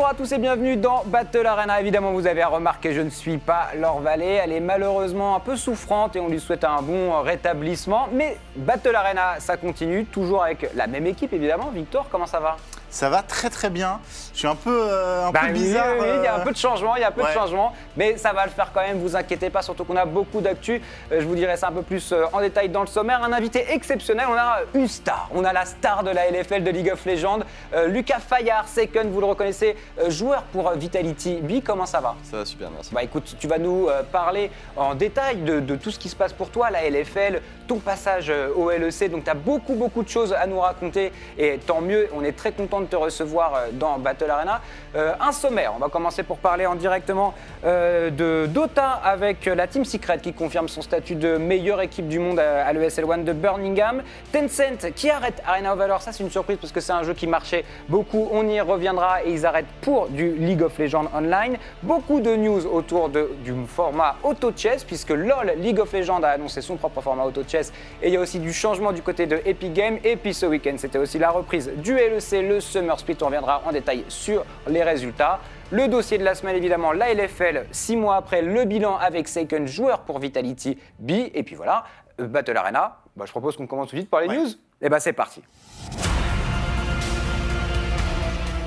Bonjour à tous et bienvenue dans Battle Arena. Évidemment, vous avez remarqué, je ne suis pas Laure Vallée. Elle est malheureusement un peu souffrante et on lui souhaite un bon rétablissement. Mais Battle Arena, ça continue, toujours avec la même équipe évidemment. Victor, comment ça va? Ça va très très bien. Je suis un peu, euh, un Bah peu bizarre. oui, oui, il y a un euh, peu de changement, il y a un peu de changement, mais ça va le faire quand même, vous inquiétez pas, surtout qu'on a beaucoup d'actu. Euh, je vous dirai ça un peu plus euh, en détail dans le sommaire. Un invité exceptionnel, on a une star, on a la star de la LFL de League of Legends, euh, Lucas Fayard, Second, vous le reconnaissez, euh, joueur pour euh, Vitality. B, comment ça va? Ça va super, merci. bah écoute, tu vas nous euh, parler en détail de, de tout ce qui se passe pour toi, la LFL, ton passage euh, au LEC. Donc tu as beaucoup beaucoup de choses à nous raconter et tant mieux, on est très content de te recevoir euh, dans Battle Arena. Euh, un sommaire, on va commencer pour parler en directement euh, de Dota avec la Team Secret qui confirme son statut de meilleure équipe du monde à, à l'ESL One de Birmingham. Tencent qui arrête Arena of Valor, ça c'est une surprise parce que c'est un jeu qui marchait beaucoup, on y reviendra et ils arrêtent pour du League of Legends Online. Beaucoup de news autour de- du format Auto Chess puisque LOL League of Legends a annoncé son propre format Auto Chess et il y a aussi du changement du côté de Epic Games et puis ce week-end c'était aussi la reprise du LEC, le Summer Split, on reviendra en détail sur les résultats. Le dossier de la semaine, évidemment, la LFL, six mois après le bilan avec Second, joueur pour Vitality B. Et puis voilà, euh, Battle Arena. Bah, je propose qu'on commence tout de suite par les Ouais. news. Et bah c'est parti.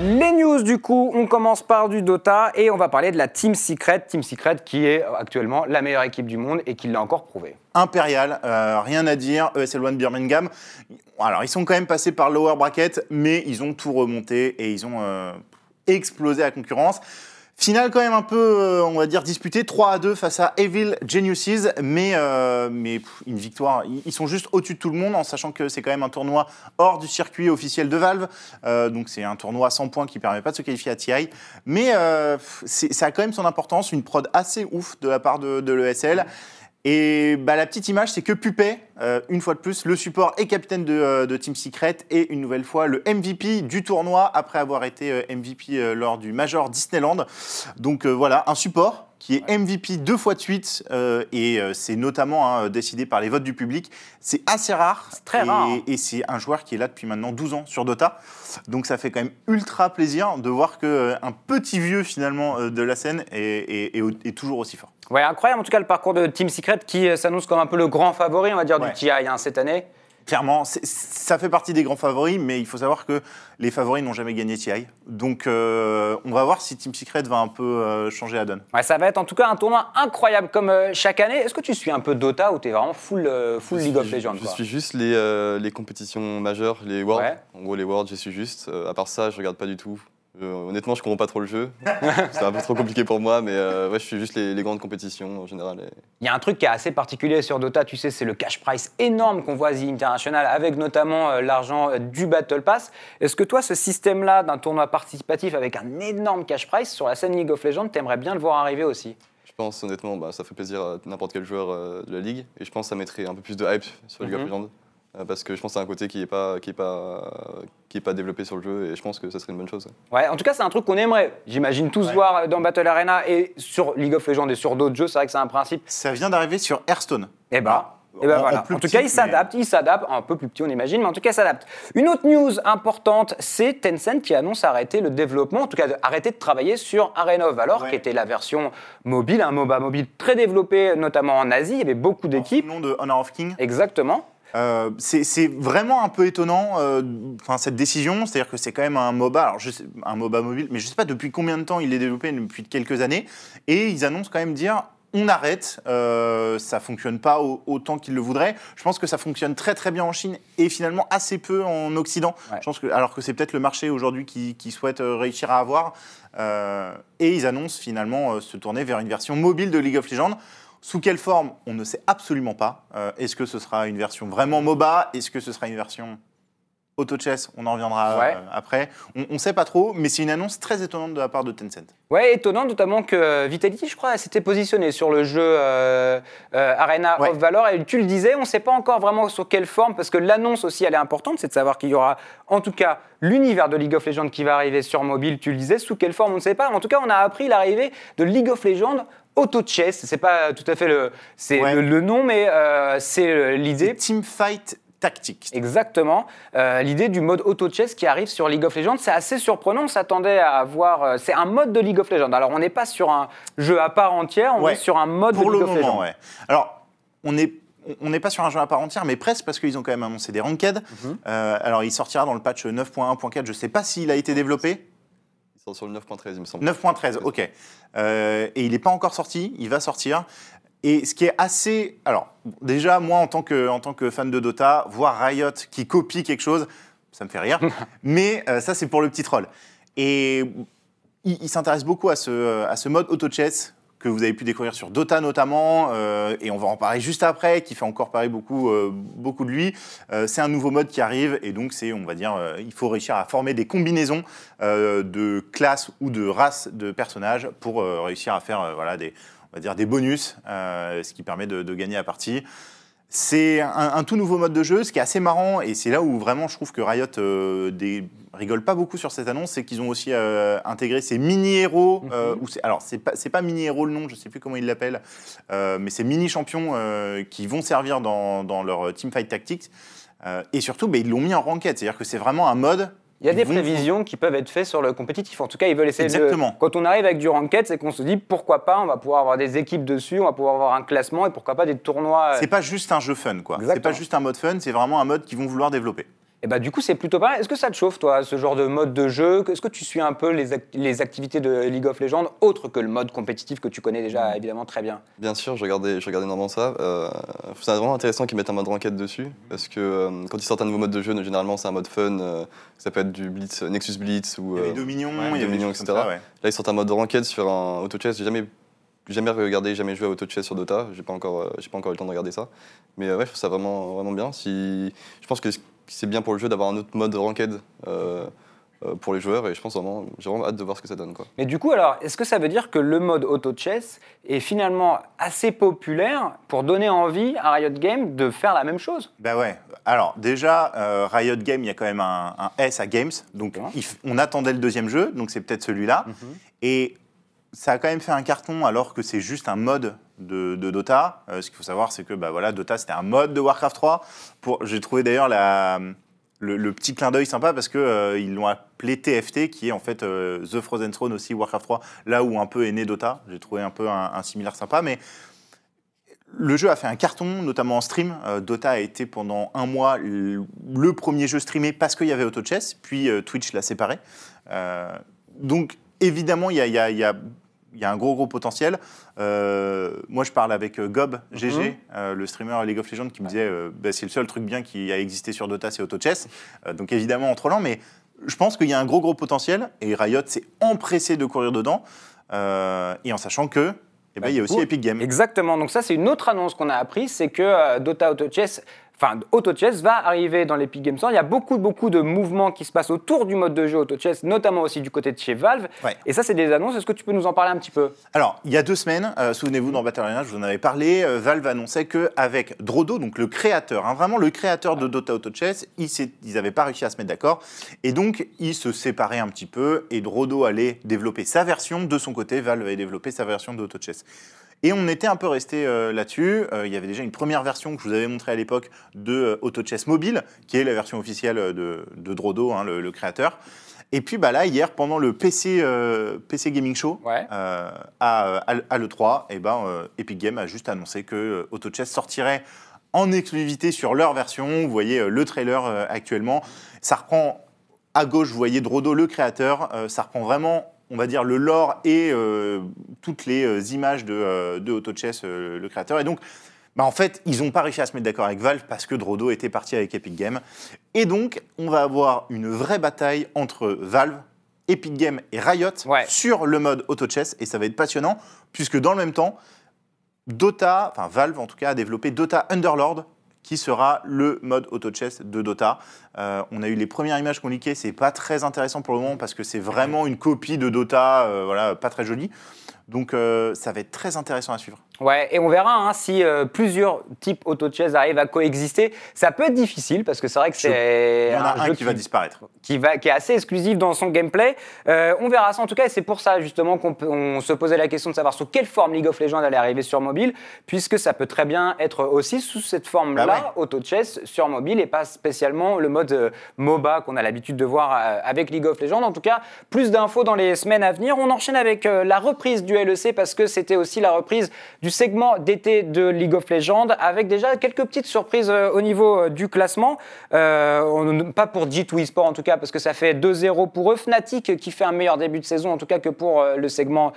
Les news du coup, on commence par du Dota et on va parler de la Team Secret. Team Secret qui est actuellement la meilleure équipe du monde et qui l'a encore prouvé. Impérial, euh, rien à dire. ESL One Birmingham. Alors, ils sont quand même passés par lower bracket, mais ils ont tout remonté et ils ont euh, explosé la concurrence. Finale quand même un peu, euh, on va dire, disputée, 3 à 2 face à Evil Geniuses, mais, euh, mais une victoire. Ils sont juste au-dessus de tout le monde, en sachant que c'est quand même un tournoi hors du circuit officiel de Valve. Euh, donc c'est un tournoi à 100 points qui permet pas de se qualifier à TI. Mais ça a quand même son importance, une prod assez ouf de la part de, de l'ESL. Et bah, la petite image, c'est que Pupet, euh, une fois de plus, le support et capitaine de, euh, Team Secret, et une nouvelle fois le MVP du tournoi après avoir été euh, MVP euh, lors du Major Disneyland. Donc voilà, un support qui est MVP deux fois de suite, euh, et euh, c'est notamment hein, décidé par les votes du public. C'est assez rare. très et, rare. Et c'est un joueur qui est là depuis maintenant 12 ans sur Dota. Donc ça fait quand même ultra plaisir de voir qu'un petit vieux finalement euh, de la scène est, est- est au- est toujours aussi fort. Ouais, incroyable en tout cas le parcours de Team Secret qui euh, s'annonce comme un peu le grand favori, on va dire, Ouais. du TI hein, cette année. Clairement, c'est- ça fait partie des grands favoris, mais il faut savoir que les favoris n'ont jamais gagné TI. Donc euh, on va voir si Team Secret va un peu euh, changer la donne. Ouais, ça va être en tout cas un tournoi incroyable comme euh, chaque année. Est-ce que tu suis un peu Dota ou t'es vraiment full, euh, League of suis- Legends Je quoi suis juste les, euh, les compétitions majeures, les Worlds. Ouais. En gros, les Worlds, je suis juste. Euh, à part ça, je regarde pas du tout. Euh, honnêtement, je comprends pas trop le jeu. c'est un peu trop compliqué pour moi, mais euh, ouais, je suis juste les, les grandes compétitions en général. et- Il y a un truc qui est assez particulier sur Dota, tu sais, c'est le cash price énorme qu'on voit à The International, avec notamment euh, l'argent du Battle Pass. Est-ce que toi, ce système-là d'un tournoi participatif avec un énorme cash price sur la scène League of Legends, t'aimerais bien le voir arriver aussi? Je pense honnêtement, bah, ça fait plaisir à n'importe quel joueur euh, de la ligue. Et je pense que ça mettrait un peu plus de hype sur League Mhm. of Legends. Euh, parce que je pense que c'est un côté qui n'est pas, qui est pas, qui est pas développé sur le jeu. Et je pense que ça serait une bonne chose. Ouais, en tout cas, c'est un truc qu'on aimerait, j'imagine, tous Ouais. voir dans Battle Arena et sur League of Legends et sur d'autres jeux. C'est vrai que c'est un principe. Ça vient d'arriver sur Hearthstone. Eh ben, eh ben En- en voilà. En, tout petit, cas, il mais- s'adapte, il s'adapte, un peu plus petit on imagine, mais en tout cas, il s'adapte. Une autre news importante, c'est Tencent qui annonce arrêter le développement, en tout cas arrêter de travailler sur Arena of Valor, Ouais. qui était la version mobile, un MOBA mobile très développé, notamment en Asie, il y avait beaucoup Au d'équipes. nom de Honor of King. Exactement. Euh, c'est vraiment un peu étonnant, euh, cette décision, c'est-à-dire que c'est quand même un MOBA, alors je sais- un MOBA mobile, mais je sais pas depuis combien de temps il est développé, depuis quelques années, et ils annoncent quand même dire on arrête, euh, ça fonctionne pas au- autant qu'ils le voudraient. Je pense que ça fonctionne très très bien en Chine et finalement assez peu en Occident. Ouais. Je pense que, alors que c'est peut-être le marché aujourd'hui qui, qui souhaite euh, réussir à avoir. Euh, et ils annoncent finalement euh, se tourner vers une version mobile de League of Legends. Sous quelle forme On ne sait absolument pas. Euh, Est-ce que ce sera une version vraiment MOBA? Est-ce que ce sera une version Auto Chess, on en reviendra Ouais. euh, après. On ne sait pas trop, mais c'est une annonce très étonnante de la part de Tencent. Ouais, étonnant, notamment que Vitality, je crois, s'était positionné sur le jeu euh, euh, Arena Ouais. of Valor. Et tu le disais, on ne sait pas encore vraiment sur quelle forme, parce que l'annonce aussi, elle est importante, c'est de savoir qu'il y aura, en tout cas, l'univers de League of Legends qui va arriver sur mobile. Tu le disais, sous quelle forme, on ne sait pas. En tout cas, on a appris l'arrivée de League of Legends Auto Chess. C'est pas tout à fait le, c'est Ouais. le, le nom, mais euh, c'est euh, l'idée. C'est Teamfight Tactics. Exactement. Euh, L'idée du mode auto chess qui arrive sur League of Legends, c'est assez surprenant. On s'attendait à avoir. euh, c'est un mode de League of Legends. Alors, on n'est pas sur un jeu à part entière, on Ouais. est sur un mode Pour de le League of moment, Legends. ouais. Alors, on n'est on n'est pas sur un jeu à part entière, mais presque parce qu'ils ont quand même annoncé des ranked. Mhm. Euh, alors, il sortira dans le patch 9.1.4. Je ne sais pas s'il a été développé. Sont sur le 9.13, il me semble. 9.13, ok. Euh, et il n'est pas encore sorti, il va sortir. Et ce qui est assez. Alors, déjà, moi, en tant que, en tant que fan de Dota, voir Riot qui copie quelque chose, ça me fait rire. Mais euh, ça, c'est pour le petit troll. Et il, il s'intéresse beaucoup à ce, à ce mode auto-chess que vous avez pu découvrir sur Dota notamment, euh, et on va en parler juste après, qui fait encore parler beaucoup, euh, beaucoup de lui. Euh, c'est un nouveau mode qui arrive, et donc c'est, on va dire, il faut réussir à former des combinaisons de classes ou de races de personnages pour réussir à faire voilà, des, on va dire, des bonus, ce qui permet de, de gagner la partie. C'est un, un tout nouveau mode de jeu, ce qui est assez marrant, et c'est là où vraiment je trouve que Riot euh, des- rigole pas beaucoup sur cette annonce, c'est qu'ils ont aussi euh, intégré ces mini-héros. euh, ou c'est- alors, c'est pas, pas mini-héros le nom, je sais plus comment ils l'appellent, euh, mais ces mini-champions euh, qui vont servir dans, dans leur Teamfight Tactics. Euh, et surtout, bah, ils l'ont mis en ranked, c'est-à-dire que c'est vraiment un mode. Il y a des prévisions qui peuvent être faites sur le compétitif. En tout cas, ils veulent essayer Exactement. de. Quand on arrive avec du ranked, c'est qu'on se dit pourquoi pas, on va pouvoir avoir des équipes dessus, on va pouvoir avoir un classement et pourquoi pas des tournois. euh, C'est pas juste un jeu fun, quoi. C'est pas juste un mode fun, c'est vraiment un mode qu'ils vont vouloir développer. Et bah, du coup, c'est plutôt pas mal. Est-ce que ça te chauffe, toi, ce genre de mode de jeu? Est-ce que tu suis un peu les, act- les activités de League of Legends, autres que le mode compétitif que tu connais déjà évidemment très bien? Bien sûr, je regardais, je regardais énormément ça. Euh, c'est vraiment intéressant qu'ils mettent un mode ranked dessus, parce que euh, quand ils sortent un nouveau mode de jeu, généralement c'est un mode fun, euh, ça peut être du Blitz, Nexus Blitz ou Il y avait euh, Dominion, ouais, il y avait Dominion, etc. comme ça, ouais. Là, ils sortent un mode ranked sur un auto chess. J'ai jamais, jamais regardé, jamais joué à auto chess sur Dota. J'ai pas encore, euh, j'ai pas encore eu le temps de regarder ça. Mais euh, ouais, je trouve ça vraiment, vraiment bien. Si, je pense que c'est bien pour le jeu d'avoir un autre mode ranked euh, euh, pour les joueurs, et je pense vraiment, j'ai vraiment hâte de voir ce que ça donne, quoi. Mais du coup, alors, est-ce que ça veut dire que le mode auto-chess est finalement assez populaire pour donner envie à Riot Games de faire la même chose? Bah ouais. Alors déjà, euh, Riot Games, il y a quand même un, un S à Games, donc il on attendait le deuxième jeu, donc c'est peut-être celui-là. Mhm. Et ça a quand même fait un carton alors que c'est juste un mode de, Dota. Euh, ce qu'il faut savoir, c'est que bah voilà, Dota c'était un mode de Warcraft 3. Pour, j'ai trouvé d'ailleurs le, petit clin d'œil sympa parce que euh, l'ont appelé TFT, qui est en fait euh, The Frozen Throne aussi Warcraft 3, là où un peu est né Dota. J'ai trouvé un peu un, similaire sympa, mais le jeu a fait un carton, notamment en stream. Dota a été pendant un mois le, premier jeu streamé parce qu'il y avait AutoChess, puis euh, Twitch l'a séparé. Donc évidemment, il y a, y a- il y a un gros gros potentiel. Euh, moi, je parle avec euh, Gob, GG, euh, le streamer League of Legends, qui me disait euh, bah, c'est le seul truc bien qui a existé sur Dota, c'est AutoChess. Donc évidemment en trollant, mais je pense qu'il y a un gros gros potentiel et Riot s'est empressé de courir dedans et en sachant que eh ben, Bah, il y a aussi Epic Games. Exactement. Donc ça, c'est une autre annonce qu'on a appris, c'est que Dota Auto Chess, enfin Auto Chess va arriver dans l'Epic Games Store. Il y a beaucoup, beaucoup de mouvements qui se passent autour du mode de jeu Auto Chess, notamment aussi du côté de chez Valve. Ouais. Et ça, c'est des annonces. Est-ce que tu peux nous en parler un petit peu? Alors, il y a deux semaines, euh, souvenez-vous, dans Battle Arena, je vous en avais parlé, euh, Valve annonçait qu'avec Drodo, donc le créateur, hein, vraiment le créateur de Dota Auto Chess, ils n'avaient pas réussi à se mettre d'accord. Et donc, ils se séparaient un petit peu et Drodo allait développer sa version. De son côté, Valve allait développer sa version de Auto Chess. Et on était un peu resté euh, là-dessus. Euh, il y avait déjà une première version que je vous avais montrée à l'époque de euh, Auto Chess Mobile, qui est la version officielle euh, de, de Drodo, hein, le, le créateur. Et puis bah, là, hier, pendant le PC, PC Gaming Show, Ouais. à, à- à l'E3, et ben, euh, Epic Games a juste annoncé que euh, Auto Chess sortirait en exclusivité sur leur version. Vous voyez le trailer actuellement. Ça reprend à gauche, vous voyez Drodo, le créateur. Ça reprend vraiment, on va dire, le lore et euh, toutes les euh, images de, euh, de Auto Chess, le créateur. Et donc, bah, en fait, ils n'ont pas réussi à se mettre d'accord avec Valve parce que Drodo était parti avec Epic Games. Et donc, on va avoir une vraie bataille entre Valve, Epic Games et Riot Ouais. sur le mode Auto Chess. Et ça va être passionnant, puisque dans le même temps, Dota, enfin Valve en tout cas, a développé Dota Underlord, qui sera le mode auto chess de Dota. Euh, on a eu les premières images qu'on leakées, c'est pas très intéressant pour le moment parce que c'est vraiment une copie de Dota, euh, voilà, pas très jolie. Donc euh, ça va être très intéressant à suivre. Ouais, et on verra hein, si euh, plusieurs types auto-chess arrivent à coexister. Ça peut être difficile parce que c'est vrai que c'est Il y en a un, jeu qui, va disparaître. qui, va, qui est assez exclusif dans son gameplay. Euh, on verra ça en tout cas, et c'est pour ça justement qu'on se posait la question de savoir sous quelle forme League of Legends allait arriver sur mobile, puisque ça peut très bien être aussi sous cette forme-là, Bah ouais. auto-chess sur mobile, et pas spécialement le mode euh, MOBA qu'on a l'habitude de voir avec League of Legends. En tout cas, plus d'infos dans les semaines à venir. On enchaîne avec la reprise du LEC parce que c'était aussi la reprise du segment d'été de League of Legends avec déjà quelques petites surprises euh, au niveau euh, du classement. Euh, pas pour G2 eSport en tout cas parce que ça fait 2-0 pour eux. Fnatic qui fait un meilleur début de saison en tout cas que pour le segment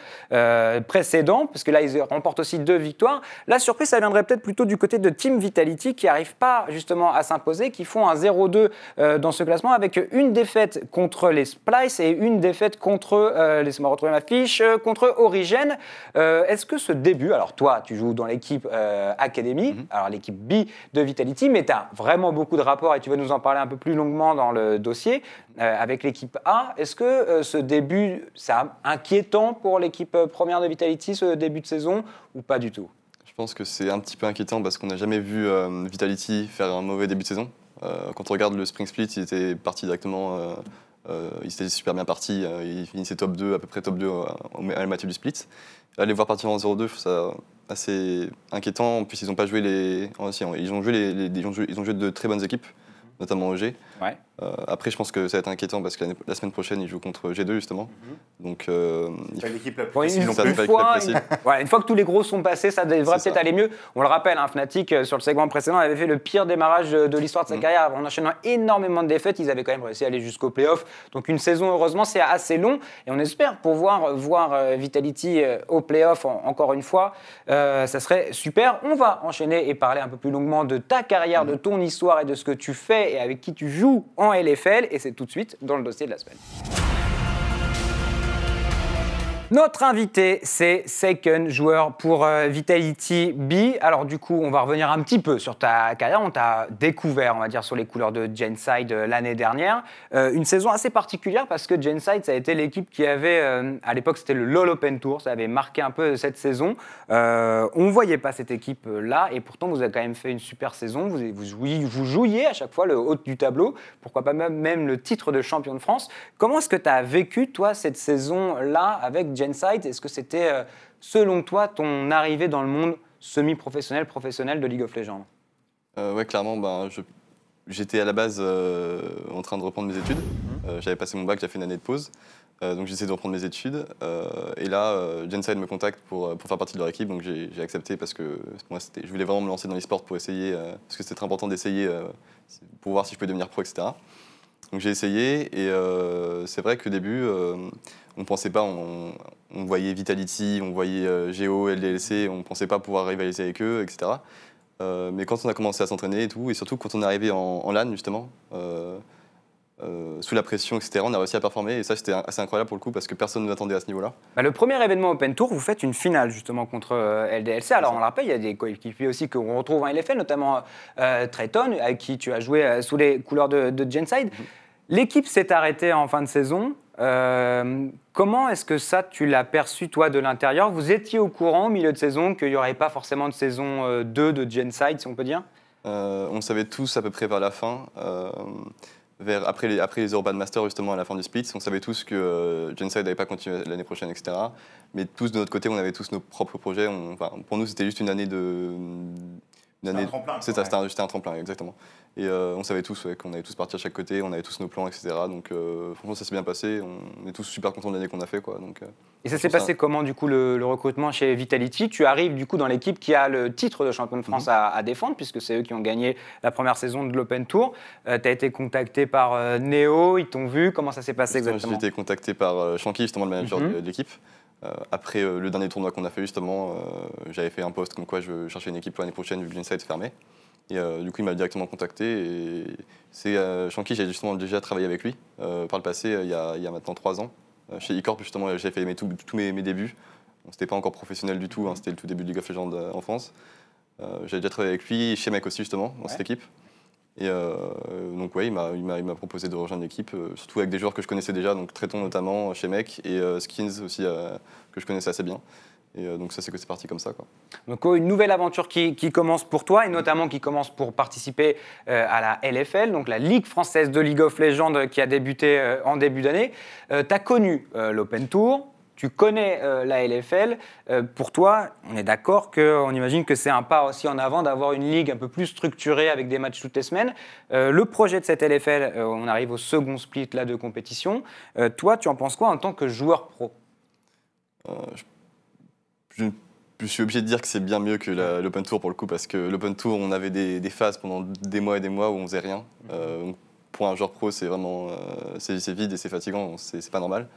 précédent parce que là ils remportent aussi deux victoires. La surprise ça viendrait peut-être plutôt du côté de Team Vitality qui n'arrive pas justement à s'imposer, qui font un 0-2 euh, dans ce classement avec une défaite contre les Splice et une défaite contre, laissez-moi retrouver ma fiche, contre Origin. Est-ce que ce début, alors toi tu joues dans l'équipe euh, Academy, alors l'équipe B de Vitality, mais tu as vraiment beaucoup de rapports et tu vas nous en parler un peu plus longuement dans le dossier euh, avec l'équipe A. Est-ce que euh, ce début, c'est inquiétant pour l'équipe première de Vitality, ce début de saison, ou pas du tout? Je pense que c'est un petit peu inquiétant parce qu'on n'a jamais vu Vitality faire un mauvais début de saison. Quand on regarde le Spring Split, il était parti directement, euh, il était super bien parti, euh, il finissait top 2, à peu près top 2 euh, à la du split. Là, les voir partir en 0-2, je trouve ça assez inquiétant. En plus, ils n'ont pas joué les. oh, si, ils ont joué, les, les- ils ont joué, ils ont joué de très bonnes équipes, notamment OG. Ouais. Euh, après, je pense que ça va être inquiétant parce que la semaine prochaine, ils jouent contre G2 justement. Donc, euh, il C'est l'équipe la plus Bon, facile une, fois, une, voilà, une fois que tous les gros sont passés, ça devrait peut-être aller mieux. On le rappelle, hein, Fnatic, euh, sur le segment précédent, avait fait le pire démarrage de, de l'histoire de sa Mm. carrière en enchaînant énormément de défaites. Ils avaient quand même réussi à aller jusqu'au playoff. Donc une saison, heureusement, c'est assez long. Et on espère pouvoir voir euh, Vitality euh, au playoff en- encore une fois. Euh, ça serait super. On va enchaîner et parler un peu plus longuement de ta carrière, Mm. de ton histoire et de ce que tu fais et avec qui tu joues en LFL. Et c'est tout de suite dans le dossier de la semaine. Notre invité, c'est Seiken, joueur pour euh, Vitality B. Alors du coup, on va revenir un petit peu sur ta carrière. On t'a découvert, on va dire, sur les couleurs de Genside euh, l'année dernière. Euh, une saison assez particulière parce que Genside, ça a été l'équipe qui avait, euh, à l'époque, c'était le LoL Open Tour. Ça avait marqué un peu cette saison. On ne voyait pas cette équipe-là et pourtant, vous avez quand même fait une super saison. Vous, vous, jouiez, vous jouiez à chaque fois le haut du tableau. Pourquoi pas même, même le titre de champion de France. Comment est-ce que tu as vécu, toi, cette saison-là avec Genside Est-ce que c'était, euh, selon toi, ton arrivée dans le monde semi-professionnel, professionnel de League of Legends? Euh, ouais, clairement, ben, j'étais à la base euh, en train de reprendre mes études. Euh, J'avais passé mon bac, j'avais fait une année de pause. Donc j'essaie de reprendre mes études. Et là, Genside me contacte pour, pour faire partie de leur équipe. Donc j'ai accepté parce que moi, c'était- je voulais vraiment me lancer dans l'e-sport pour essayer, parce que c'était très important d'essayer pour voir si je pouvais devenir pro, etc. Donc j'ai essayé et euh, c'est vrai qu'au début, euh, on ne pensait pas, on, voyait Vitality, on voyait euh, Geo, LDLC, on ne pensait pas pouvoir rivaliser avec eux, etc. Mais quand on a commencé à s'entraîner et tout, et surtout quand on est arrivé en LAN justement, euh, sous la pression, etc., on a réussi à performer et ça c'était assez incroyable pour le coup parce que personne ne l'attendait à ce niveau-là. Bah, le premier événement Open Tour, vous faites une finale justement contre euh, LDLC. Alors on le rappelle, il y a des coéquipiers aussi qu'on retrouve en LFL, notamment euh, Trayton, avec qui tu as joué euh, sous les couleurs de, de Genside. L'équipe s'est arrêtée en fin de saison. Euh, comment est-ce que ça, tu l'as perçu toi de l'intérieur? Vous étiez au courant au milieu de saison qu'il n'y aurait pas forcément de saison euh, 2 de Genside, si on peut dire? On le savait tous à peu près vers la fin. Après, les, après Urban Masters, justement, à la fin du split, on savait tous que euh, n'allait pas continuer l'année prochaine, etc. Mais tous, de notre côté, on avait tous nos propres projets. Pour nous, c'était juste une année de. Une C'était un tremplin, c'était un, tremplin, exactement. Et euh, on savait tous ouais, qu'on allait tous partir de chaque côté, on avait tous nos plans, etc. Donc, euh, franchement, ça s'est bien passé. On est tous super contents de l'année qu'on a fait, quoi. Donc, euh, Et ça s'est passé comment du coup le, le recrutement chez Vitality? Tu arrives du coup dans l'équipe qui a le titre de champion de France à, à défendre puisque c'est eux qui ont gagné la première saison de l'Open Tour. tu as été contacté par euh, Neo, ils t'ont vu. Comment ça s'est passé exactement J'ai été contacté par euh, Shanky, justement le manager Mhm. de, de l'équipe. Euh, après euh, le dernier tournoi qu'on a fait, justement, euh, j'avais fait un post comme quoi je cherchais une équipe pour l'année prochaine vu que Genside se fermait. Et du coup, il m'a directement contacté. Et c'est Shanky, j'ai justement déjà travaillé avec lui par le passé, il y, a, il y a maintenant trois ans. Chez eCorp, justement, j'avais fait mes- tous tous mes, mes débuts. Bon, c'était pas encore professionnel du tout, hein, c'était le tout début de League of Legends en France. Euh, J'avais déjà travaillé avec lui, chez Mec aussi justement, dans Ouais. cette équipe. Et euh, donc ouais, il m'a- proposé de rejoindre l'équipe, euh, surtout avec des joueurs que je connaissais déjà, donc Tréton notamment chez Mec et euh, Skins aussi euh, que je connaissais assez bien. Et euh, donc ça c'est que c'est parti comme ça quoi. Donc oh, une nouvelle aventure qui, qui commence pour toi et notamment qui commence pour participer euh, à la LFL, donc la Ligue française de League of Legends euh, qui a débuté euh, en début d'année. tu as connu euh, l'Open Tour, tu connais euh, la LFL. Euh, pour toi, on est d'accord qu'on imagine que c'est un pas aussi en avant d'avoir une ligue un peu plus structurée avec des matchs toutes les semaines. Euh, le projet de cette LFL, on arrive au second split là, de compétition. Toi, tu en penses quoi en tant que joueur pro? Je, suis obligé de dire que c'est bien mieux que l'Open Tour pour le coup, parce que l'Open Tour, on avait des, des phases pendant des mois et des mois où on faisait rien. Euh, donc pour un joueur pro, c'est vraiment c'est vide et c'est fatigant, c'est pas normal.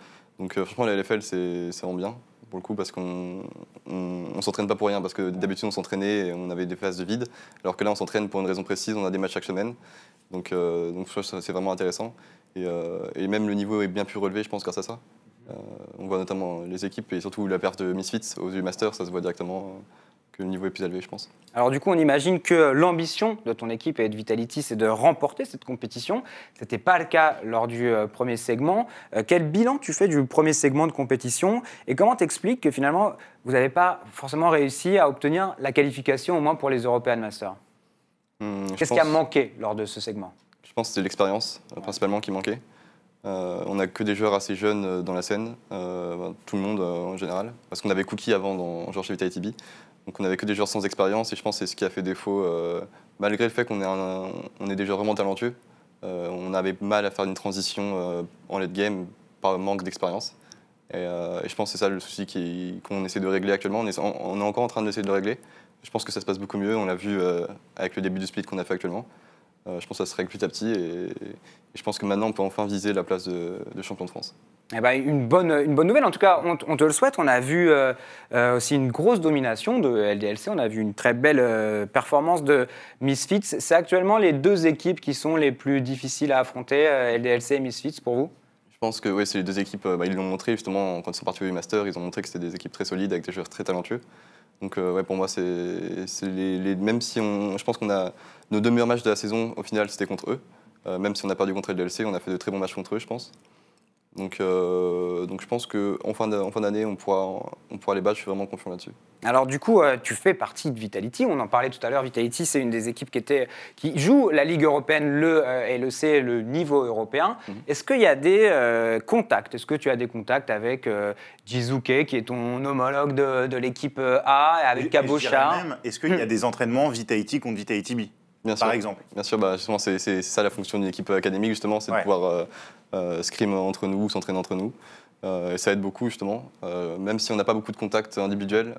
Donc euh, franchement, la LFL, c'est vraiment bien pour le coup, parce qu'on on, s'entraîne pas pour rien, parce que d'habitude on s'entraînait et on avait des phases de vide, alors que là on s'entraîne pour une raison précise, on a des matchs chaque semaine. Donc, euh, donc c'est vraiment intéressant. Et, euh, et même le niveau est bien plus relevé, je pense, grâce à ça. Euh, on voit notamment les équipes et surtout la perte de Misfits aux U Masters, ça se voit directement que le niveau est plus élevé, je pense. Alors du coup, on imagine que l'ambition de ton équipe et de Vitality, c'est de remporter cette compétition. Ce n'était pas le cas lors du euh, premier segment. Euh, quel bilan tu fais du premier segment de compétition? Et comment t'expliques que finalement, vous n'avez pas forcément réussi à obtenir la qualification au moins pour les European Masters? Hum, je Qu'est-ce qui a manqué lors de ce segment? Je pense que c'était l'expérience, euh, principalement, qui manquait. Euh, on n'a que des joueurs assez jeunes dans la scène, euh, tout le monde euh, en général, parce qu'on avait Cookie avant dans joueur chez Vitality B. Donc on n'avait que des joueurs sans expérience et je pense que c'est ce qui a fait défaut, euh, malgré le fait qu'on est, des joueurs vraiment talentueux. euh, on avait mal à faire une transition euh, en late game par manque d'expérience. Et, je pense que c'est ça le souci qu'on essaie de régler actuellement. On est, on est encore en train d'essayer de le régler. Je pense que ça se passe beaucoup mieux. On l'a vu avec le début du split qu'on a fait actuellement. Euh, je pense que ça se règle petit à petit et, je pense que maintenant on peut enfin viser la place de, champion de France. Eh ben, une, bonne, une bonne nouvelle, en tout cas, on, te le souhaite. On a vu euh, euh, aussi une grosse domination de LDLC, on a vu une très belle performance de Misfits. C'est actuellement les deux équipes qui sont les plus difficiles à affronter, LDLC et Misfits, pour vous? Pense que ouais, c'est les deux équipes, euh, bah, ils l'ont montré justement quand ils sont partis au Master, ils ont montré que c'était des équipes très solides avec des joueurs très talentueux. Donc euh, ouais, pour moi, c'est même si je pense qu'on a nos deux meilleurs matchs de la saison, au final, c'était contre eux. Euh, même si on a perdu contre LDLC, on a fait de très bons matchs contre eux, je pense. Donc, euh, donc je pense qu'en fin d'a- en fin d'année, on pourra, on pourra les battre, je suis vraiment confiant là-dessus. Alors du coup, euh, tu fais partie de Vitality. On en parlait tout à l'heure. Vitality, c'est une des équipes qui, était, qui joue la Ligue européenne, le euh, LEC, le niveau européen. Mhm. Est-ce qu'il y a des euh, contacts? Est-ce que tu as des contacts avec euh, Jizuke, qui est ton homologue de, de l'équipe A, avec même, Est-ce qu'il y a des entraînements Vitality contre Vitality B, Bien sûr. par exemple Bien sûr, bah, justement, c'est ça la fonction d'une équipe académique, justement, c'est Ouais. de pouvoir euh, euh, scrim entre nous, s'entraîner entre nous. Euh, et ça aide beaucoup, justement, Euh, même si on n'a pas beaucoup de contacts individuels.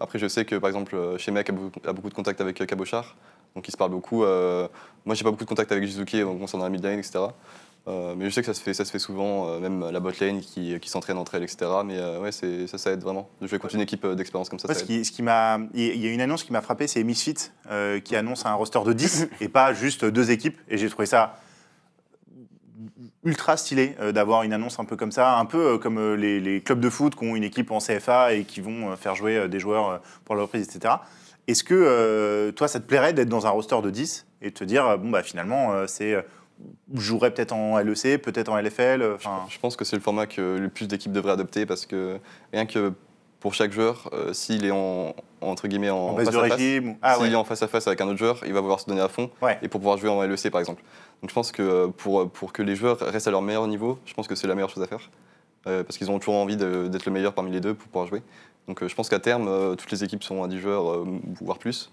après, je sais que, par exemple, chez Mec a beaucoup, a beaucoup de contacts avec Cabochard, donc ils se parlent beaucoup. Moi, j'ai pas beaucoup de contacts avec Jizuki, donc concernant la mid lane, etc. Euh, mais je sais que ça se fait, ça se fait souvent, euh, même la bot lane qui, qui s'entraîne entre elles, etc. Mais euh, ouais, c'est- ça, ça aide vraiment. De jouer contre une équipe euh, d'expérience comme ça, ce qui, ce qui m'a, il y a une annonce qui m'a frappé, c'est Misfit qui annonce un roster de 10 et pas juste deux équipes. Et j'ai trouvé ça ultra stylé d'avoir une annonce un peu comme ça, un peu comme les, les clubs de foot qui ont une équipe en CFA et qui vont faire jouer des joueurs pour la reprise, etc. Est-ce que toi, ça te plairait d'être dans un roster de 10 et de te dire, bon, bah finalement, c'est. Je jouerais peut-être en LEC, peut-être en LFL. euh, Je pense que c'est le format que le plus d'équipes devraient adopter parce que rien que pour chaque joueur, euh, s'il est en, entre guillemets en, face de à face, ou- Ah s'il ouais. est en face à face avec un autre joueur, il va pouvoir se donner à fond Ouais. et pour pouvoir jouer en LEC par exemple. Donc je pense que euh, pour, pour que les joueurs restent à leur meilleur niveau, je pense que c'est la meilleure chose à faire Euh, parce qu'ils ont toujours envie d'être le meilleur parmi les deux pour pouvoir jouer. Donc euh, je pense qu'à terme, toutes les équipes sont à 10 joueurs, voire plus,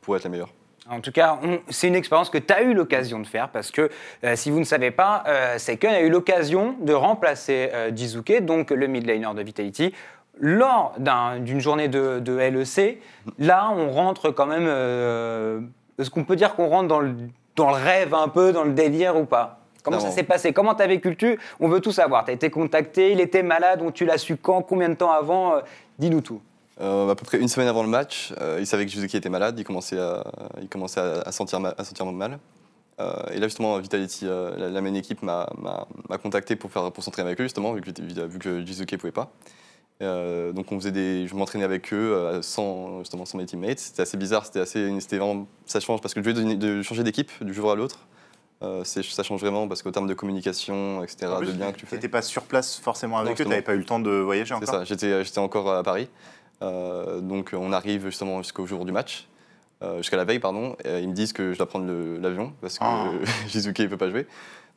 pour être les meilleures. En tout cas, c'est une expérience que tu as eu l'occasion de faire parce que euh, si vous ne savez pas, euh, Seiken a eu l'occasion de remplacer euh, Jizuke, donc le mid laner de Vitality, lors d'un- d'une journée de, de LEC. Là, on rentre quand même. euh, Est-ce qu'on peut dire qu'on rentre dans le, dans le rêve un peu, dans le délire ou pas? Comment ça s'est passé? Comment tu as vécu le tu? On veut tout savoir. Tu as été contacté, il était malade, on- tu l'as su quand Combien de temps avant? Euh, Dis-nous tout. Euh, à peu près une semaine avant le match, euh, il savait que Juzuki était malade, il commençait à, il commençait à, à sentir, ma- à sentir mal. Euh, et là, justement, Vitality, euh, la, la main équipe, m'a contacté pour, faire- pour s'entraîner avec lui, justement, vu que, vu que ne pouvait pas. Euh, donc on faisait des, je m'entraînais avec eux sans justement sans mes teammates. C'était assez bizarre, c'était assez, vraiment, ça change parce que le de, de changer d'équipe du jour à l'autre, euh, c'est- ça change vraiment parce qu'au terme de communication, etc., plus, de liens que tu fais. T'étais pas sur place forcément avec eux, justement. t'avais pas eu le temps de voyager C'est encore ça, j'étais, j'étais encore à Paris. Euh, donc on arrive justement jusqu'au jour du match, euh, jusqu'à la veille, pardon. Et ils me disent que je dois prendre l'avion parce que Ah. Jizuke ne peut pas jouer.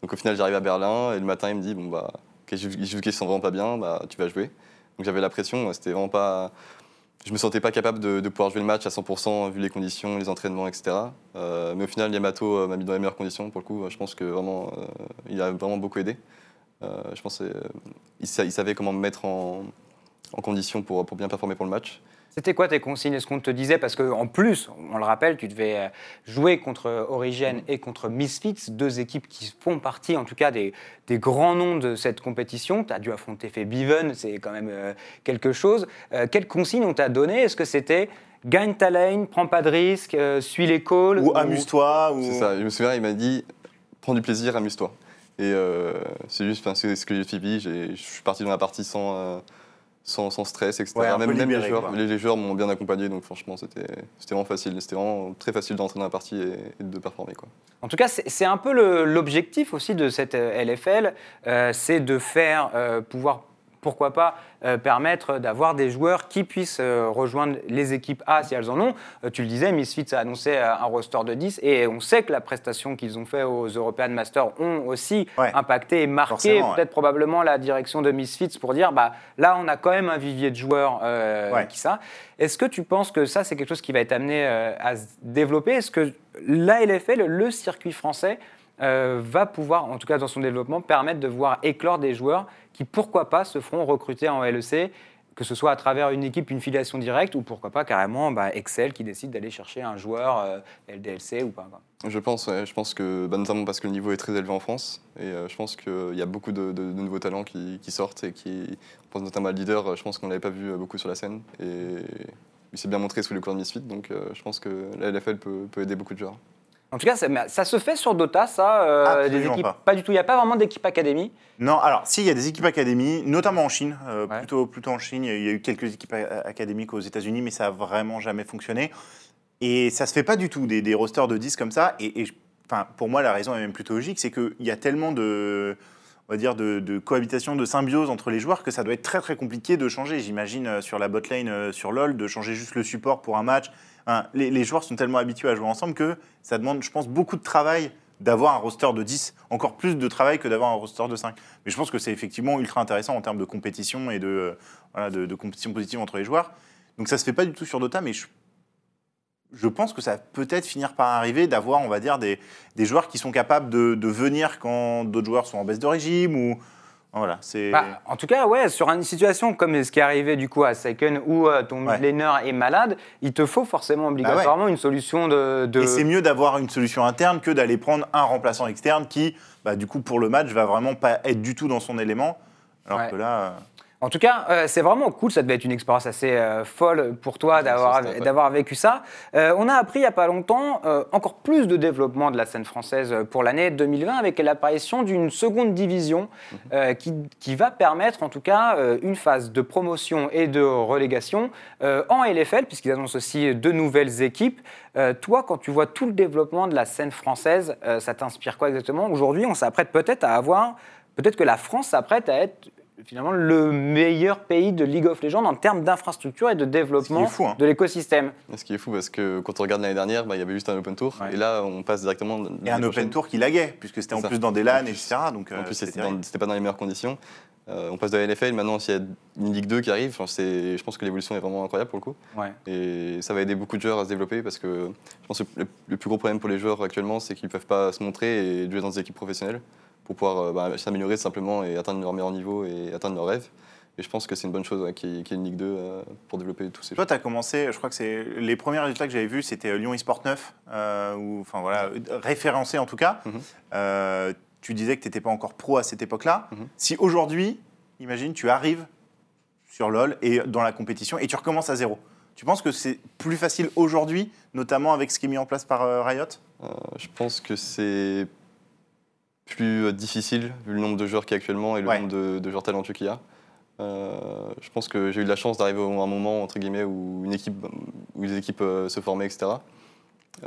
Donc au final, j'arrive à Berlin et le matin, il me dit Bon, bah, ok, Jizuke ne sent vraiment pas bien, bah, tu vas jouer. Donc j'avais la pression, c'était vraiment pas. Je me sentais pas capable de, de pouvoir jouer le match à 100% vu les conditions, les entraînements, etc. Euh, mais au final, Yamato m'a mis dans les meilleures conditions pour le coup. Je pense que vraiment, il a vraiment beaucoup aidé. Je pense qu'il savait comment me mettre en, en condition pour, pour bien performer pour le match. C'était quoi tes consignes? Est-ce qu'on te disait Parce qu'en plus, on le rappelle, tu devais euh, jouer contre Origin et contre Misfits, deux équipes qui font partie en tout cas des, des grands noms de cette compétition. Tu as dû affronter Beven, c'est quand même euh, quelque chose. Euh, quelles consignes on t'a donné Est-ce que c'était gagne ta lane, prends pas de risque, euh, suis les calls Ou amuse-toi, ou... C'est ça. Je me souviens, il m'a dit prends du plaisir, amuse-toi. Et euh, c'est juste enfin, ce que j'ai suivi. J'ai- Je suis parti dans la partie sans, euh, sans, sans stress, etc. Ouais, même, les joueurs, quoi. les, les joueurs m'ont bien accompagné, donc franchement, c'était vraiment facile. C'était vraiment très facile d'entrer dans la partie et, et de performer. Quoi. En tout cas, c'est un peu l'objectif aussi de cette euh, LFL, euh, c'est de faire euh, pouvoir, pourquoi pas, euh, permettre d'avoir des joueurs qui puissent euh, rejoindre les équipes A si elles en ont. Euh, tu le disais, Misfits a annoncé un roster de 10 et on sait que la prestation qu'ils ont fait aux European Masters ont aussi Ouais. impacté et marqué ouais. peut-être probablement la direction de Misfits pour dire bah là on a quand même un vivier de joueurs Ouais. qui ça. Est-ce que tu penses que ça c'est quelque chose qui va être amené à se développer? Est-ce que la LFL, le circuit français, euh, va pouvoir, en tout cas dans son développement, permettre de voir éclore des joueurs qui, pourquoi pas, se feront recruter en LEC, que ce soit à travers une équipe, une filiation directe, ou pourquoi pas carrément bah, Excel qui décide d'aller chercher un joueur euh, LDLC ou pas. Je pense, je pense que, bah, notamment parce que le niveau est très élevé en France, et euh, je pense qu'il y a beaucoup de, nouveaux talents qui, sortent et qui, on pense notamment à Leader, je pense qu'on ne l'avait pas vu euh, beaucoup sur la scène, et il s'est bien montré sous les couleurs de Misfit, donc je pense que la LFL peut aider beaucoup de joueurs. En tout cas, ça, se fait sur Dota, ça euh, des équipes, pas. du tout. Il n'y a pas vraiment d'équipe académie. Non, alors, si, il y a des équipes académies, notamment en Chine, euh, Ouais. plutôt, plutôt en Chine. Il y a eu quelques équipes académiques aux États-Unis, mais ça a vraiment jamais fonctionné. Et ça se fait pas du tout, des, des rosters de 10 comme ça. Et, enfin, pour moi, la raison est même plutôt logique, c'est qu'il y a tellement de, on va dire, de, de cohabitation, de symbiose entre les joueurs que ça doit être très très compliqué de changer. J'imagine euh, sur la bot lane, euh, sur LoL, de changer juste le support pour un match. Hein, les, joueurs sont tellement habitués à jouer ensemble que ça demande, je pense, beaucoup de travail d'avoir un roster de 10, encore plus de travail que d'avoir un roster de 5. Mais je pense que c'est effectivement ultra intéressant en termes de compétition et de, euh, voilà, de compétition positive entre les joueurs. Donc ça se fait pas du tout sur Dota, mais je, je pense que ça va peut-être finir par arriver d'avoir, on va dire, des, des joueurs qui sont capables de, de venir quand d'autres joueurs sont en baisse de régime ou voilà, Bah, en tout cas, ouais, sur une situation comme ce qui est arrivé du coup à Seiken où euh, ton Ouais. est malade, il te faut forcément obligatoirement une solution de. de- Et c'est mieux d'avoir une solution interne que d'aller prendre un remplaçant externe qui, bah, du coup, pour le match, va vraiment pas être du tout dans son élément. Alors Ouais. que là, euh, En tout cas, euh, c'est vraiment cool. Ça devait être une expérience assez euh, folle pour toi d'avoir vécu ça. Euh, on a appris il n'y a pas longtemps encore plus de développement de la scène française pour l'année 2020 avec l'apparition d'une seconde division euh, qui, qui va permettre en tout cas une phase de promotion et de relégation en LFL puisqu'ils annoncent aussi deux nouvelles équipes. Toi, quand tu vois tout le développement de la scène française, ça t'inspire quoi exactement? Aujourd'hui, on s'apprête peut-être à avoir, peut-être que la France s'apprête à être finalement le meilleur pays de League of Legends en termes d'infrastructure et de développement fou, hein. de l'écosystème. Et Ce qui est fou parce que quand on regarde l'année dernière, bah, il y avait juste un open tour Ouais. et là on passe directement. et un open tour qui laguait, puisque c'était en ça. plus dans des LAN, etc. Donc, En euh, plus, c'était pas dans les meilleures conditions. Euh, on passe de la LFL, maintenant s'il y a une Ligue 2 qui arrive, je pense que l'évolution est vraiment incroyable pour le coup. Ouais. Et ça va aider beaucoup de joueurs à se développer parce que je pense que le, le plus gros problème pour les joueurs actuellement, c'est qu'ils ne peuvent pas se montrer et jouer dans des équipes professionnelles pour pouvoir euh, bah, s'améliorer simplement et atteindre leur meilleur niveau et atteindre leurs rêves. Et je pense que c'est une bonne chose ouais, qu'il y ait qu'il y ait une Ligue 2 euh, pour développer tous ces Toi, joueurs. tu as commencé, je crois que c'est les premiers résultats que j'avais vus, c'était Lyon eSport 9, euh, ou enfin voilà, référencé en tout cas. Mhm. Euh, tu disais que tu n'étais pas encore pro à cette époque-là. Mhm. Si aujourd'hui, imagine, tu arrives sur LoL et dans la compétition et tu recommences à zéro. Tu penses que c'est plus facile aujourd'hui, notamment avec ce qui est mis en place par euh, Riot? Euh, je pense que c'est plus euh, difficile vu le nombre de joueurs qu'il y a actuellement et le Ouais. nombre de, de joueurs talentueux qu'il y a. Euh, je pense que j'ai eu de la chance d'arriver à un moment entre guillemets où une équipe, où les équipes euh, se formaient, etc.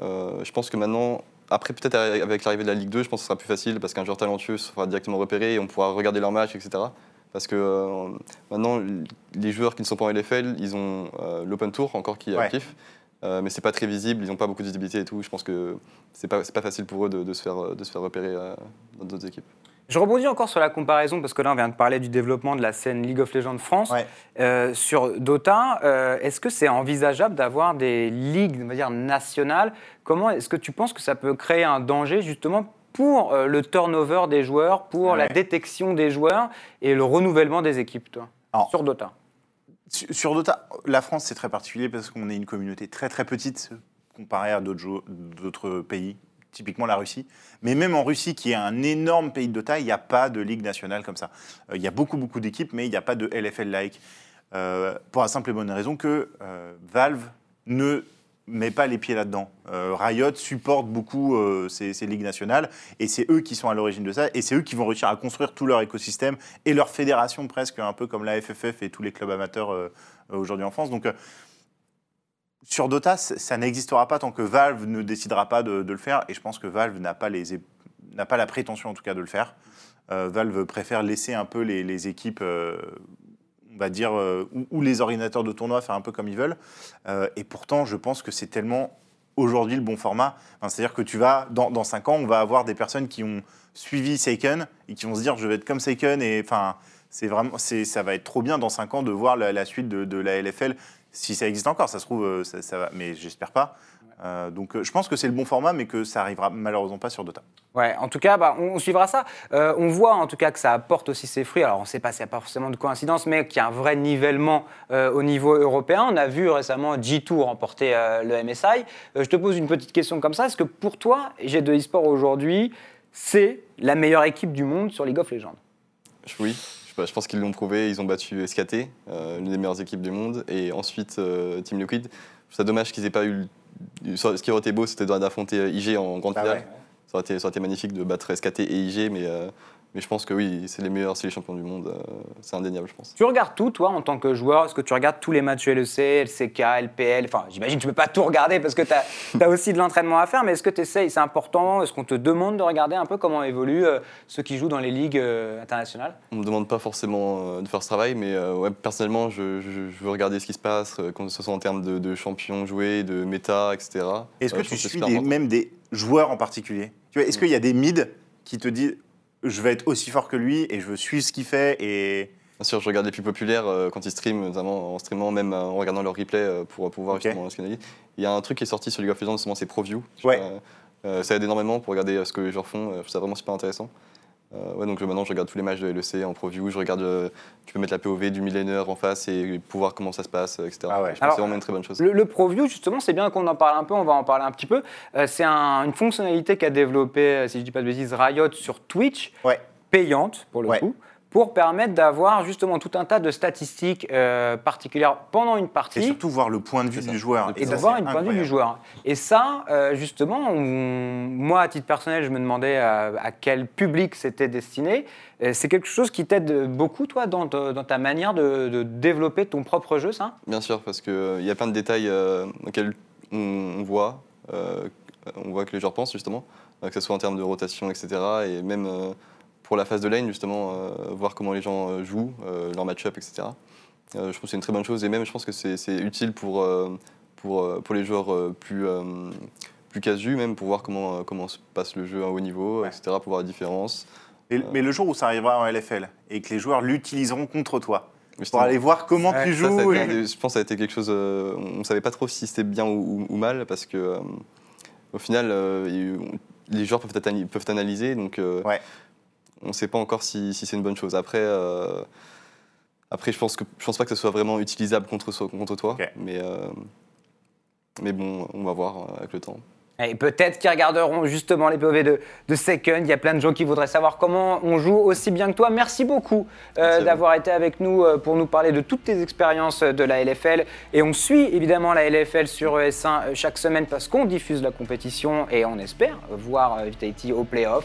Euh, je pense que maintenant, après peut-être avec l'arrivée de la Ligue 2, je pense que ce sera plus facile parce qu'un joueur talentueux sera directement repéré et on pourra regarder leurs matchs, etc. Parce que maintenant, les joueurs qui ne sont pas en LFL, ils ont l'Open Tour encore qui est Ouais. actif, euh, mais c'est pas très visible, ils n'ont pas beaucoup de visibilité et tout. Je pense que c'est pas, c'est pas facile pour eux de, de se, faire, de se faire repérer euh, dans d'autres équipes. Je rebondis encore sur la comparaison, parce que là, on vient de parler du développement de la scène League of Legends France. Ouais. Euh, sur Dota, euh, est-ce que c'est envisageable d'avoir des ligues, on va dire, nationales? Comment est-ce que tu penses que ça peut créer un danger, justement, pour euh, le turnover des joueurs, pour Ouais. la détection des joueurs et le renouvellement des équipes, toi, Alors, sur Dota? Sur Dota, la France, c'est très particulier parce qu'on est une communauté très très petite comparée à d'autres pays, typiquement la Russie. Mais même en Russie, qui est un énorme pays de Dota, il n'y a pas de ligue nationale comme ça. Euh, Il y a beaucoup beaucoup d'équipes, mais il n'y a pas de LFL-like. Euh, pour la simple et bonne raison que euh, Valve ne met pas les pieds là-dedans. Euh, Riot supporte beaucoup euh, ces, ligues nationales et c'est eux qui sont à l'origine de ça et c'est eux qui vont réussir à construire tout leur écosystème et leur fédération presque un peu comme la FFF et tous les clubs amateurs euh, aujourd'hui en France. Donc euh, sur Dota, ça n'existera pas tant que Valve ne décidera pas de, le faire et je pense que Valve n'a pas, les, n'a pas la prétention en tout cas de le faire. Valve préfère laisser un peu les, équipes, on va dire, euh, ou, les ordinateurs de tournoi faire un peu comme ils veulent. Euh, et pourtant, je pense que c'est tellement aujourd'hui le bon format. C'est-à-dire que tu vas, dans, dans 5 ans, on va avoir des personnes qui ont suivi Seiken et qui vont se dire je vais être comme Seiken et enfin. C'est vraiment, ça va être trop bien dans 5 ans de voir la, suite de, la LFL, si ça existe encore. Ça se trouve, euh, ça va, mais j'espère pas. Euh, donc, euh, je pense que c'est le bon format, mais que ça arrivera malheureusement pas sur Dota. Ouais, en tout cas, bah, on, on suivra ça. Euh, on voit en tout cas que ça apporte aussi ses fruits. Alors, on ne sait pas s'il n'y a pas forcément de coïncidence, mais qu'il y a un vrai nivellement euh, au niveau européen. On a vu récemment G2 remporter euh, le MSI. Euh, je te pose une petite question comme ça. Est-ce que pour toi, G2 eSport aujourd'hui, c'est la meilleure équipe du monde sur League of Legends? Oui, je, je pense qu'ils l'ont prouvé. Ils ont battu SKT, euh, l'une des meilleures équipes du monde, et ensuite euh, Team Liquid. Je trouve ça dommage qu'ils aient pas eu. Ce qui aurait été beau, c'était d'affronter IG en grande Ah finale. ouais. Ça, aurait été, ça aurait été magnifique de battre SKT et IG, mais, euh, mais je pense que oui, c'est les meilleurs, c'est les champions du monde. euh, c'est indéniable, je pense. Tu regardes tout, toi, en tant que joueur? Est-ce que tu regardes tous les matchs LEC, LCK, LPL Enfin, j'imagine que tu ne peux pas tout regarder parce que tu as, aussi de l'entraînement à faire, mais est-ce que tu essayes C'est important? Est-ce qu'on te demande de regarder un peu comment évoluent euh, ceux qui jouent dans les ligues euh, internationales? On me demande pas forcément euh, de faire ce travail, mais euh, ouais, personnellement, je, je- je veux regarder ce qui se passe, euh, que ce soit en termes de, de champions joués, de méta, etc. Est-ce Euh, que tu suis des- même des joueurs en particulier? Est-ce qu'il y a des mids qui te disent je vais être aussi fort que lui et je veux suivre ce qu'il fait et Bien sûr, je regarde les plus populaires euh, quand ils streament, notamment en streamant, même euh, en regardant leur replay euh, pour, pour voir Ok. justement ce qu'il a dit. Il y a un truc qui est sorti sur League of Legends, justement, c'est ProView. Ouais. ça aide énormément pour regarder ce que les joueurs font. Je trouve ça vraiment super intéressant. Euh, ouais, donc maintenant, je regarde tous les matchs de LEC en ProView. Je regarde, euh, tu peux mettre la POV du millénaire en face et pour voir comment ça se passe, etc. Ah ouais. C'est vraiment une très bonne chose. Le, le ProView, justement, c'est bien qu'on en parle un peu, on va en parler un petit peu. Euh, c'est un- une fonctionnalité qu'a développée, si je ne dis pas de bêtises, Riot sur Twitch, ouais. payante pour le Ouais. coup, pour permettre d'avoir justement tout un tas de statistiques euh, particulières pendant une Et partie. surtout voir le point de vue ça. du joueur. et ça, de voir une point de vue du joueur. Et ça, euh, justement, on- moi, à titre personnel, je me demandais à, à quel public c'était destiné. Euh, C'est quelque chose qui t'aide beaucoup, toi, dans, ta manière de, de développer ton propre jeu, ça? Bien sûr, parce qu'il y a plein de détails euh, auxquels on, on voit, euh, on voit que les joueurs pensent justement, euh, que ce soit en termes de rotation, etc. Et même euh, pour la phase de lane, justement, euh, voir comment les gens euh, jouent, euh, leur match-up, etc. Euh, je trouve que c'est une très bonne chose et même je pense que c'est utile pour, euh, pour, pour les joueurs euh, plus, euh, plus casus, même pour voir comment, euh, comment se passe le jeu à haut niveau, Ouais. etc., pour voir la différence. Et- mais le jour où ça arrivera en LFL et que les joueurs l'utiliseront contre toi, pour aller voir comment Ouais, tu Ça, ça joues. été et- je pense que ça a été quelque chose. euh, on ne savait pas trop si c'était bien ou, ou- ou mal parce que euh, au final, euh, les joueurs peuvent, peuvent analyser, donc euh, Ouais. On ne sait pas encore si, si c'est une bonne chose. Après, euh, après, je pense que je pense pas que ce soit vraiment utilisable contre, so- contre toi, mais euh, mais bon, on va voir euh, avec le temps. Et peut-être qu'ils regarderont justement les POV de, de Second. Il y a plein de gens qui voudraient savoir comment on joue aussi bien que toi. Merci beaucoup euh, d'avoir été avec nous euh, pour nous parler de toutes tes expériences de la LFL. Et on suit évidemment la LFL sur ES1 euh, chaque semaine parce qu'on diffuse la compétition et on espère voir Vitality au playoff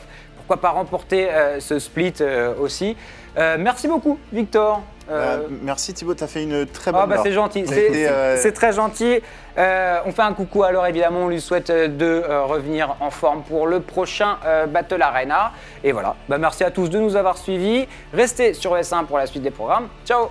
pourquoi pas remporter euh, ce split euh, aussi. Euh, merci beaucoup, Victor. Euh, merci Thibaut, t'as fait une très bonne ah bah c'est gentil, c'est très gentil. On fait un coucou alors évidemment, on lui souhaite de revenir en forme pour le prochain Battle Arena. Et voilà, bah, merci à tous de nous avoir suivis. Restez sur S1 pour la suite des programmes. Ciao